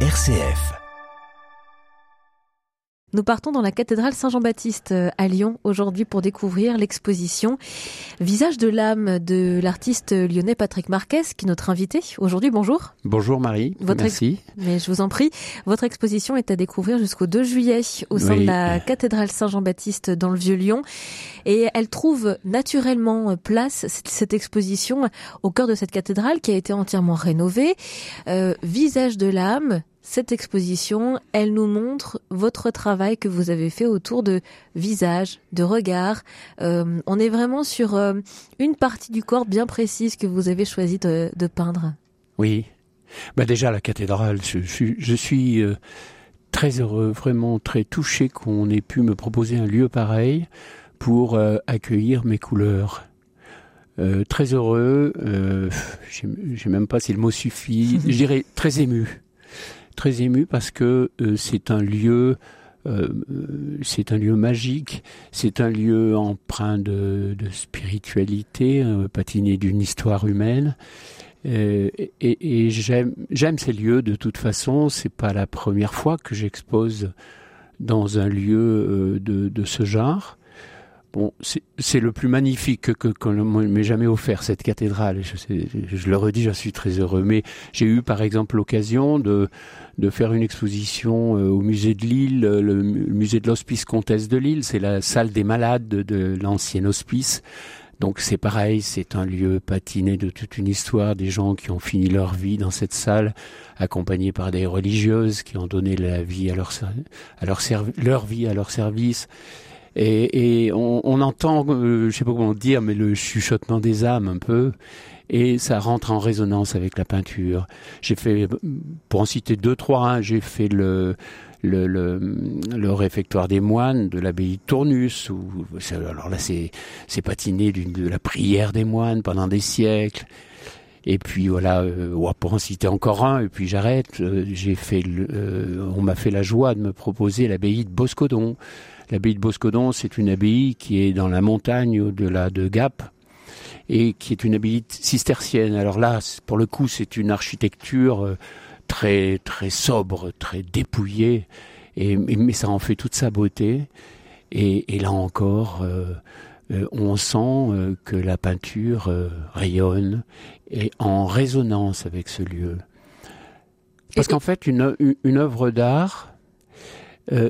RCF. Nous partons dans la cathédrale Saint-Jean-Baptiste euh, à Lyon aujourd'hui pour découvrir l'exposition Visage de l'âme de l'artiste lyonnais Patrick Marquez qui est notre invité aujourd'hui. Bonjour. Bonjour Marie. Votre Merci. Mais je vous en prie. Votre exposition est à découvrir jusqu'au 2 juillet au sein Oui. de la cathédrale Saint-Jean-Baptiste dans le Vieux-Lyon. Et elle trouve naturellement place, cette, cette exposition, au cœur de cette cathédrale qui a été entièrement rénovée. Euh, Visage de l'âme, cette exposition, elle nous montre votre travail que vous avez fait autour de visage, de regard. Euh, on est vraiment sur euh, une partie du corps bien précise que vous avez choisi de, de peindre. Oui. Bah déjà la cathédrale, je, je, je suis euh, très heureux, vraiment très touché qu'on ait pu me proposer un lieu pareil pour accueillir mes couleurs. Euh, très heureux, euh, je je sais même pas si le mot suffit, je dirais très ému. Très ému parce que euh, c'est un lieu euh, euh, c'est un lieu magique, c'est un lieu empreint de, spiritualité, patiné d'une histoire humaine. Et j'aime ces lieux de toute façon. C'est pas la première fois que j'expose dans un lieu de, de ce genre. Bon, c'est le plus magnifique que, qu'on m'ait jamais offert cette cathédrale. Je, je le redis, j'en suis très heureux. Mais j'ai eu par exemple l'occasion de faire une exposition euh, au musée de Lille, le mu- musée de l'Hospice Comtesse de Lille. C'est la salle des malades de, l'ancien hospice. Donc c'est pareil, c'est un lieu patiné de toute une histoire, des gens qui ont fini leur vie dans cette salle, accompagnés par des religieuses qui ont donné la vie à leur, leur vie à leur service. Et, et on, on entend, euh, je sais pas comment dire, mais le chuchotement des âmes un peu, et ça rentre en résonance avec la peinture. J'ai fait, pour en citer deux, trois, hein, j'ai fait le, le, le, le réfectoire des moines de l'abbaye de Tournus. Où, alors là, c'est c'est patiné de la prière des moines pendant des siècles. Et puis voilà, euh, ouais, pour en citer encore un, et puis j'arrête. euh, J'ai fait, euh, on m'a fait la joie de me proposer l'abbaye de Boscodon. L'abbaye de Boscodon, c'est une abbaye qui est dans la montagne au-delà de Gap et qui est une abbaye cistercienne. Alors là, pour le coup, c'est une architecture euh, très très sobre, très dépouillée, et, mais ça en fait toute sa beauté. Et, et là encore, euh, on sent euh, que la peinture euh, rayonne et en résonance avec ce lieu. Parce qu'en fait, une, œuvre d'art,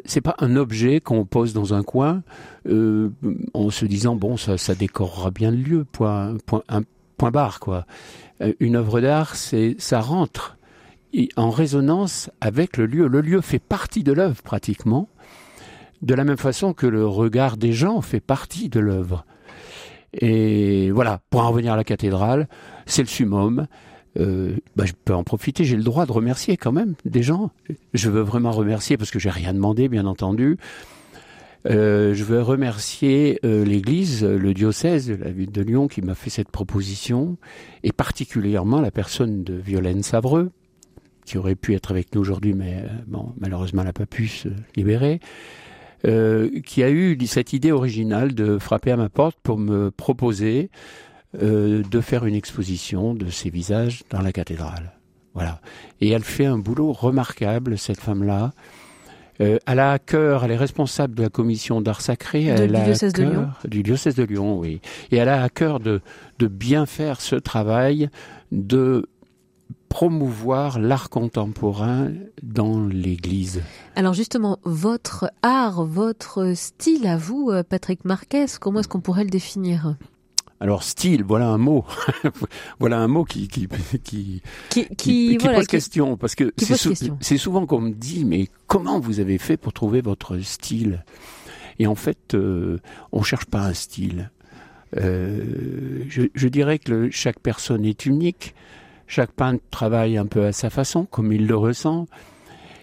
c'est pas un objet qu'on pose dans un coin en se disant bon ça, ça décorera bien le lieu, point, point, un point barre quoi. Une œuvre d'art, c'est ça rentre et en résonance avec le lieu. Le lieu fait partie de l'œuvre pratiquement, de la même façon que le regard des gens fait partie de l'œuvre. Et voilà, pour en revenir à la cathédrale, c'est le summum. Euh, bah, je peux en profiter, j'ai le droit de remercier quand même des gens. Je veux vraiment remercier parce que j'ai rien demandé, bien entendu. Euh, je veux remercier euh, l'Église, le diocèse de la ville de Lyon qui m'a fait cette proposition, et particulièrement la personne de Violaine Savreux, qui aurait pu être avec nous aujourd'hui, mais malheureusement elle n'a pas pu se libérer, qui a eu cette idée originale de frapper à ma porte pour me proposer euh, de faire une exposition de ses visages dans la cathédrale. Voilà. Et elle fait un boulot remarquable, cette femme-là. Euh, elle a à cœur, elle est responsable de la commission d'art sacré. De- elle du a à diocèse de Lyon. Du diocèse de Lyon, oui. Et elle a à cœur de, de bien faire ce travail de promouvoir l'art contemporain dans l'Église. Alors justement, votre art, votre style à vous, euh, Patrick Marquez, comment est-ce qu'on pourrait le définir? Alors style, voilà un mot, voilà un mot qui qui qui, Qui, qui, qui, qui voilà, pose qui- question parce que c'est sou- souvent qu'on me dit mais comment vous avez fait pour trouver votre style? Et en fait, euh, on cherche pas un style. Euh, je, je dirais que le- chaque personne est unique. Chaque peintre travaille un peu à sa façon, comme il le ressent.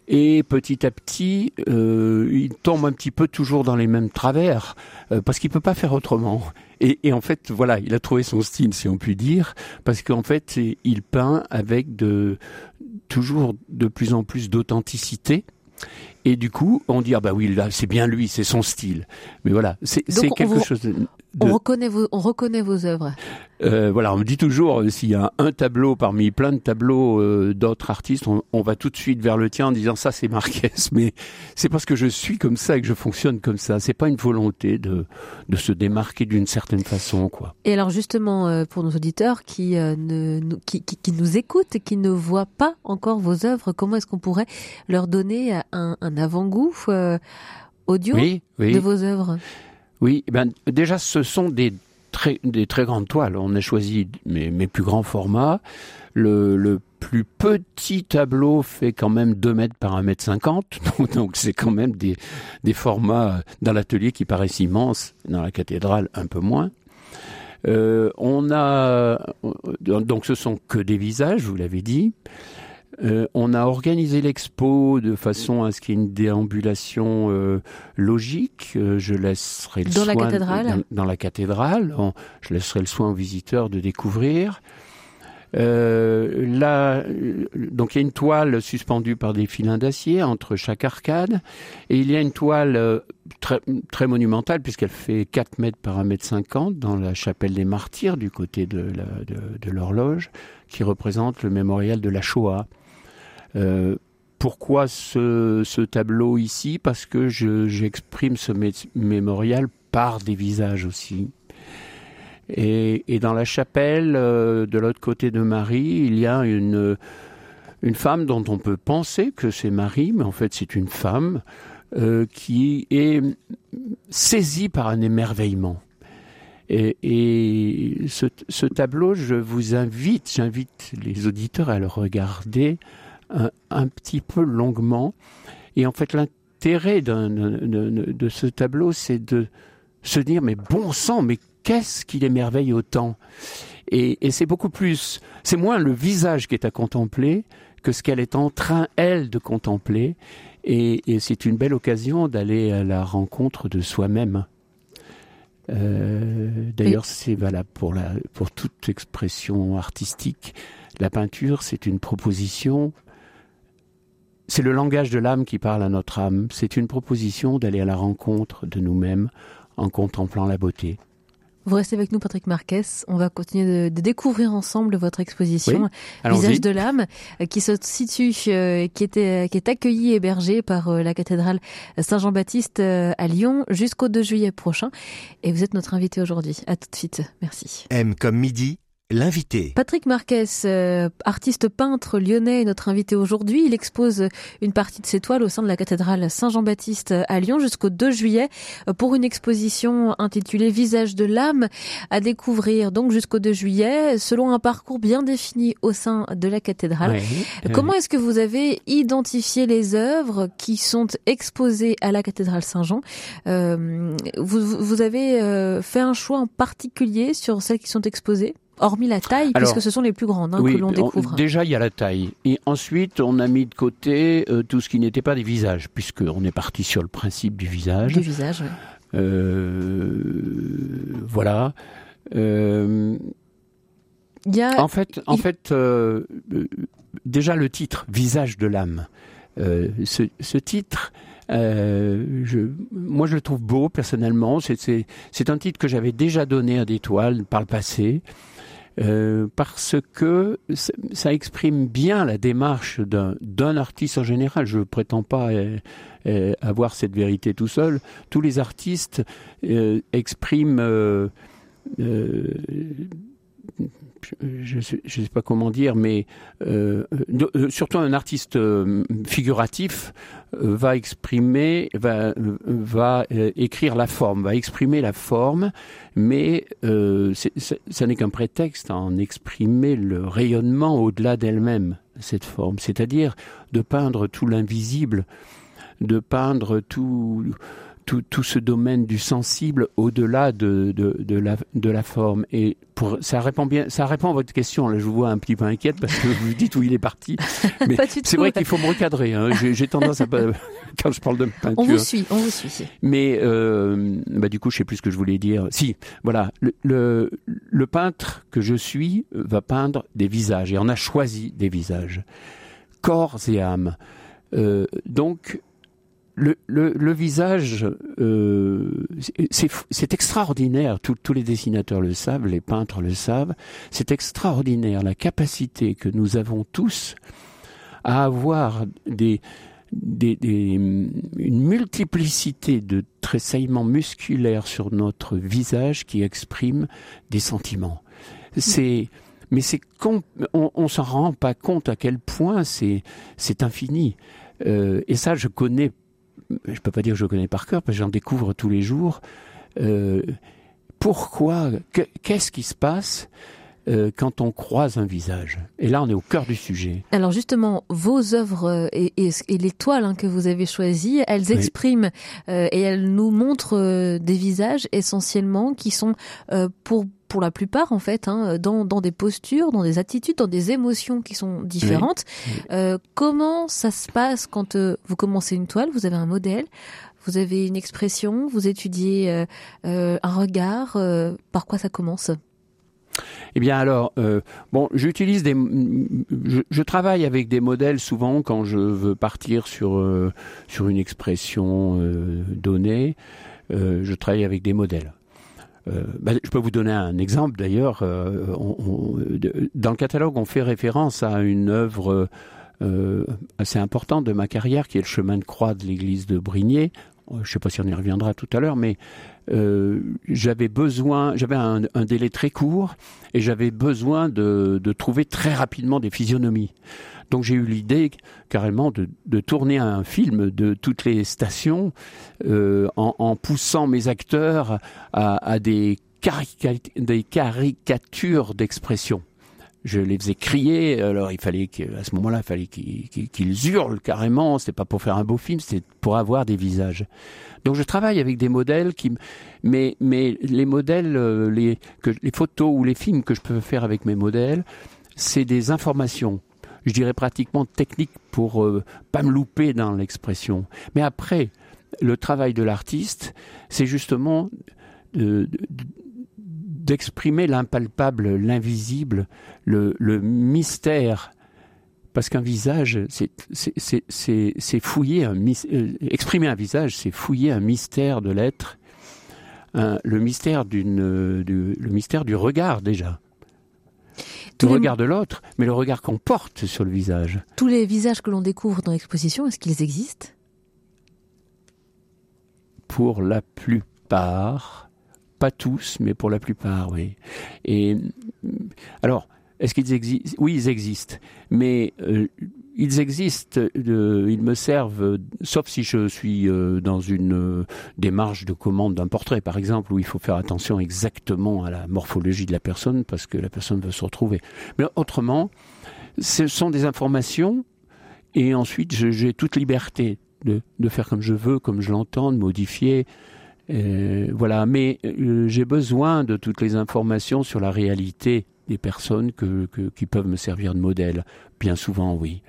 Et petit à petit, euh, il tombe un petit peu toujours dans les mêmes travers, euh, parce qu'il peut pas faire autrement. Et, et en fait, voilà, il a trouvé son style, si on peut dire, parce qu'en fait, il peint avec de toujours de plus en plus d'authenticité. Et du coup, on dit ah bah oui, là, c'est bien lui, c'est son style. Mais voilà, c'est quelque vous- chose. De... on, reconnaît vos, on reconnaît vos œuvres. Euh, voilà, on me dit toujours, euh, s'il y a un tableau parmi plein de tableaux euh, d'autres artistes, on, va tout de suite vers le tien en disant ça c'est Marquez. Mais c'est parce que je suis comme ça et que je fonctionne comme ça. C'est pas une volonté de, de se démarquer d'une certaine façon, quoi. Et alors justement, pour nos auditeurs qui, ne, qui, qui, nous écoutent et qui ne voient pas encore vos œuvres, comment est-ce qu'on pourrait leur donner un, un avant-goût audio de vos œuvres? Oui, ben déjà ce sont des très, des très grandes toiles. On a choisi mes, mes plus grands formats. Le, le, plus petit tableau fait quand même 2 mètres par 1 mètre 50. Donc c'est quand même des, des formats dans l'atelier qui paraissent immenses, dans la cathédrale un peu moins. Euh, on a donc ce sont que des visages, vous l'avez dit. Euh, on a organisé l'expo de façon à ce qu'il y ait une déambulation euh, logique. Euh, je laisserai le dans soin la cathédrale. Dans, la cathédrale, je laisserai le soin aux visiteurs de découvrir. là, donc il y a une toile suspendue par des filins d'acier entre chaque arcade, et il y a une toile très, très monumentale puisqu'elle fait 4 mètres par 1 mètre 50 dans la chapelle des martyrs du côté de l'horloge, qui représente le mémorial de la Shoah. Euh, pourquoi ce, tableau ici? Parce que j'exprime ce mémorial par des visages aussi. Et, dans la chapelle, euh, de l'autre côté de Marie, il y a une, femme dont on peut penser que c'est Marie, mais en fait c'est une femme euh, qui est saisie par un émerveillement. Et, ce, tableau, je vous invite, j'invite les auditeurs à le regarder un, petit peu longuement. Et en fait, l'intérêt de, ce tableau, c'est de se dire, mais bon sang, mais qu'est-ce qu'il émerveille autant? Et, c'est beaucoup plus, c'est moins le visage qui est à contempler que ce qu'elle est en train, elle, de contempler. Et, c'est une belle occasion d'aller à la rencontre de soi-même. Euh, d'ailleurs, c'est valable pour, la, pour toute expression artistique. La peinture, c'est une proposition c'est le langage de l'âme qui parle à notre âme. C'est une proposition d'aller à la rencontre de nous-mêmes en contemplant la beauté. Vous restez avec nous, Patrick Marquez. On va continuer de, découvrir ensemble votre exposition Visage de l'âme, euh, qui se situe, euh, qui était, qui est accueillie et hébergée par euh, la cathédrale Saint-Jean-Baptiste à Lyon jusqu'au 2 juillet prochain. Et vous êtes notre invité aujourd'hui. À tout de suite. Merci. M comme midi L'invité. Patrick Marquez, euh, artiste peintre lyonnais, est notre invité aujourd'hui. Il expose une partie de ses toiles au sein de la cathédrale Saint-Jean-Baptiste à Lyon jusqu'au 2 juillet euh, pour une exposition intitulée Visage de l'âme à découvrir donc jusqu'au 2 juillet selon un parcours bien défini au sein de la cathédrale. Comment est-ce que vous avez identifié les œuvres qui sont exposées à la cathédrale Saint-Jean? Euh, vous, vous, avez fait un choix en particulier sur celles qui sont exposées? Hormis la taille, puisque ce sont les plus grandes hein, que l'on découvre. déjà, il y a la taille. Et ensuite, on a mis de côté euh, tout ce qui n'était pas des visages, puisqu'on est parti sur le principe du visage. Du visage, oui. Euh, voilà. Euh, en fait, en fait déjà le titre, Visage de l'âme. Ce, ce, titre, je, moi je le trouve beau personnellement. C'est un titre que j'avais déjà donné à des toiles par le passé. Euh, parce que ça exprime bien la démarche d'un artiste en général. Je ne prétends pas euh, euh, avoir cette vérité tout seul. Tous les artistes expriment je ne sais, pas comment dire, mais euh, euh, surtout un artiste euh, figuratif va exprimer, va, écrire la forme, va exprimer la forme, mais ça n'est qu'un prétexte à en exprimer le rayonnement au-delà d'elle-même, cette forme, c'est-à-dire de peindre tout l'invisible, de peindre tout tout, tout, ce domaine du sensible au-delà de, de, de, la, de la forme. Et pour, ça répond bien, ça répond à votre question. Là, je vous vois un petit peu inquiète parce que vous dites où il est parti. Mais c'est vrai qu'il faut me recadrer. Hein. J'ai tendance à quand je parle de peinture. On vous suit, on vous suit. Mais euh, bah, du coup, je sais plus ce que je voulais dire. Si, voilà, le, le, le peintre que je suis va peindre des visages et on a choisi des visages, corps et âme. Euh, donc le, visage, euh, c'est extraordinaire, tous les dessinateurs le savent, les peintres le savent, c'est extraordinaire la capacité que nous avons tous à avoir une multiplicité de tressaillements musculaires sur notre visage qui expriment des sentiments. Mais on, on s'en rend pas compte à quel point c'est c'est infini. Euh, et ça, je connais je peux pas dire que je connais par cœur parce que j'en découvre tous les jours. Euh, pourquoi Qu'est-ce qui se passe euh, quand on croise un visage? Et là, on est au cœur du sujet. Alors justement, vos œuvres euh, et, et, les toiles hein, que vous avez choisies, elles expriment et elles nous montrent des visages essentiellement qui sont pour pour la plupart en fait hein, dans, dans des postures, dans des attitudes, dans des émotions qui sont différentes. comment ça se passe quand vous commencez une toile Vous avez un modèle, vous avez une expression, vous étudiez un regard. par quoi ça commence? Eh bien alors, euh, bon, j'utilise des, je, je, travaille avec des modèles souvent quand je veux partir sur euh, sur une expression euh, donnée. Euh, je travaille avec des modèles. Bah, je peux vous donner un exemple d'ailleurs. dans le catalogue, on fait référence à une œuvre assez importante de ma carrière, qui est le chemin de croix de l'église de Brignais. Je ne sais pas si on y reviendra tout à l'heure, mais euh, j'avais besoin, j'avais un, délai très court et j'avais besoin de, trouver très rapidement des physionomies. Donc j'ai eu l'idée carrément de, tourner un film de toutes les stations euh, en, poussant mes acteurs à, des caricatures d'expression je les faisais crier. Alors il fallait qu'à ce moment-là, il fallait qu'ils hurlent carrément. C'était pas pour faire un beau film, c'était pour avoir des visages. Donc je travaille avec des modèles qui, mais mais les modèles, euh, les que les photos ou les films que je peux faire avec mes modèles, c'est des informations. Je dirais pratiquement techniques pour euh, pas me louper dans l'expression. Mais après, le travail de l'artiste, c'est justement d'exprimer l'impalpable, l'invisible, le, le mystère parce qu'un visage, c'est fouiller un euh, exprimer un visage, c'est fouiller un mystère de l'être, le mystère d'une, le mystère du regard déjà. le regard de l'autre, mais le regard qu'on porte sur le visage. Tous les visages que l'on découvre dans l'exposition, est-ce qu'ils existent? Pour la plupart, pas tous, mais pour la plupart, oui. Et alors, est-ce qu'ils existent Oui, ils existent. Mais euh, ils existent, euh, ils me servent, sauf si je suis euh, dans une démarche de commande d'un portrait, par exemple, où il faut faire attention exactement à la morphologie de la personne parce que la personne veut se retrouver. Mais autrement, ce sont des informations et ensuite j'ai toute liberté de, de, faire comme je veux, comme je l'entends, de modifier. Voilà, mais j'ai besoin de toutes les informations sur la réalité des personnes qui peuvent me servir de modèle. Bien souvent, oui.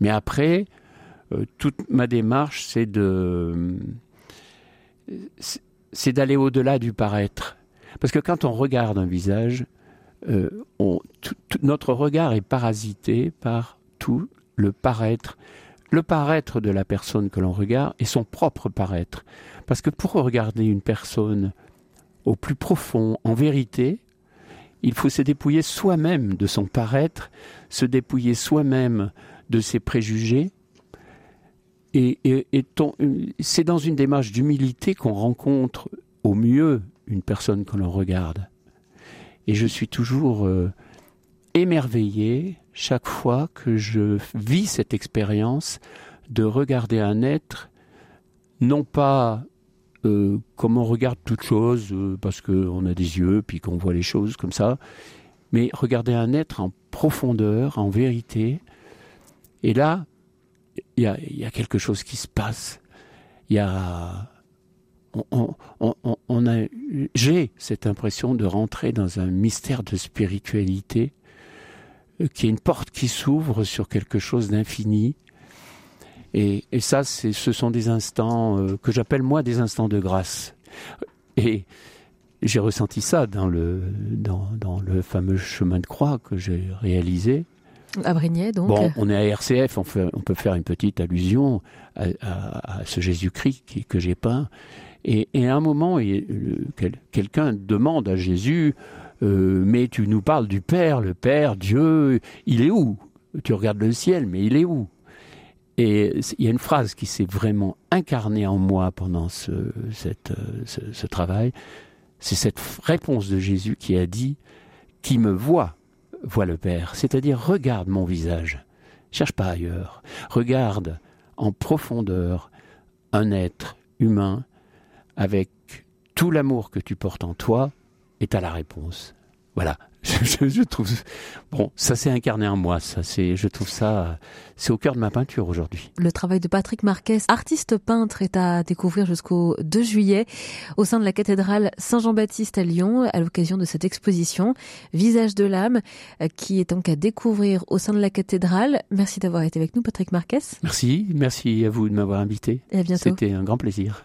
Mais après, euh, toute ma démarche, c'est de, c'est d'aller au-delà du paraître. Parce que quand on regarde un visage, euh, on, notre regard est parasité par tout le paraître. Le paraître de la personne que l'on regarde et son propre paraître. Parce que pour regarder une personne au plus profond, en vérité, il faut se dépouiller soi-même de son paraître, se dépouiller soi-même de ses préjugés. Et, c'est dans une démarche d'humilité qu'on rencontre au mieux une personne que l'on regarde. Et je suis toujours euh, émerveillé chaque fois que je vis cette expérience de regarder un être non pas euh, comme on regarde toute chose, euh, parce qu'on a des yeux, puis qu'on voit les choses comme ça, mais regarder un être en profondeur, en vérité, et là, il y a, quelque chose qui se passe. Il y a, j'ai cette impression de rentrer dans un mystère de spiritualité, euh, qui est une porte qui s'ouvre sur quelque chose d'infini, et, et ça, ce sont des instants euh, que j'appelle moi des instants de grâce. Et j'ai ressenti ça dans le, dans, dans le fameux chemin de croix que j'ai réalisé. À Brignais, donc. Bon, on est à RCF, on, on peut faire une petite allusion à, ce Jésus-Christ que j'ai peint. Et, à un moment, quelqu'un demande à Jésus, euh, mais tu nous parles du Père, le Père, Dieu, il est où? Tu regardes le ciel, mais il est où? Et il y a une phrase qui s'est vraiment incarnée en moi pendant ce, ce travail, c'est cette réponse de Jésus qui a dit, qui me voit, voit le Père, c'est-à-dire regarde mon visage, cherche pas ailleurs, regarde en profondeur un être humain avec tout l'amour que tu portes en toi est à la réponse. Voilà, je, trouve bon, ça s'est incarné en moi. Ça, c'est, je trouve ça, c'est au cœur de ma peinture aujourd'hui. Le travail de Patrick Marquez, artiste peintre, est à découvrir jusqu'au 2 juillet au sein de la cathédrale Saint-Jean-Baptiste à Lyon, à l'occasion de cette exposition Visage de l'âme, qui est donc à découvrir au sein de la cathédrale. Merci d'avoir été avec nous, Patrick Marquez. Merci, merci à vous de m'avoir invité. Et à bientôt. C'était un grand plaisir.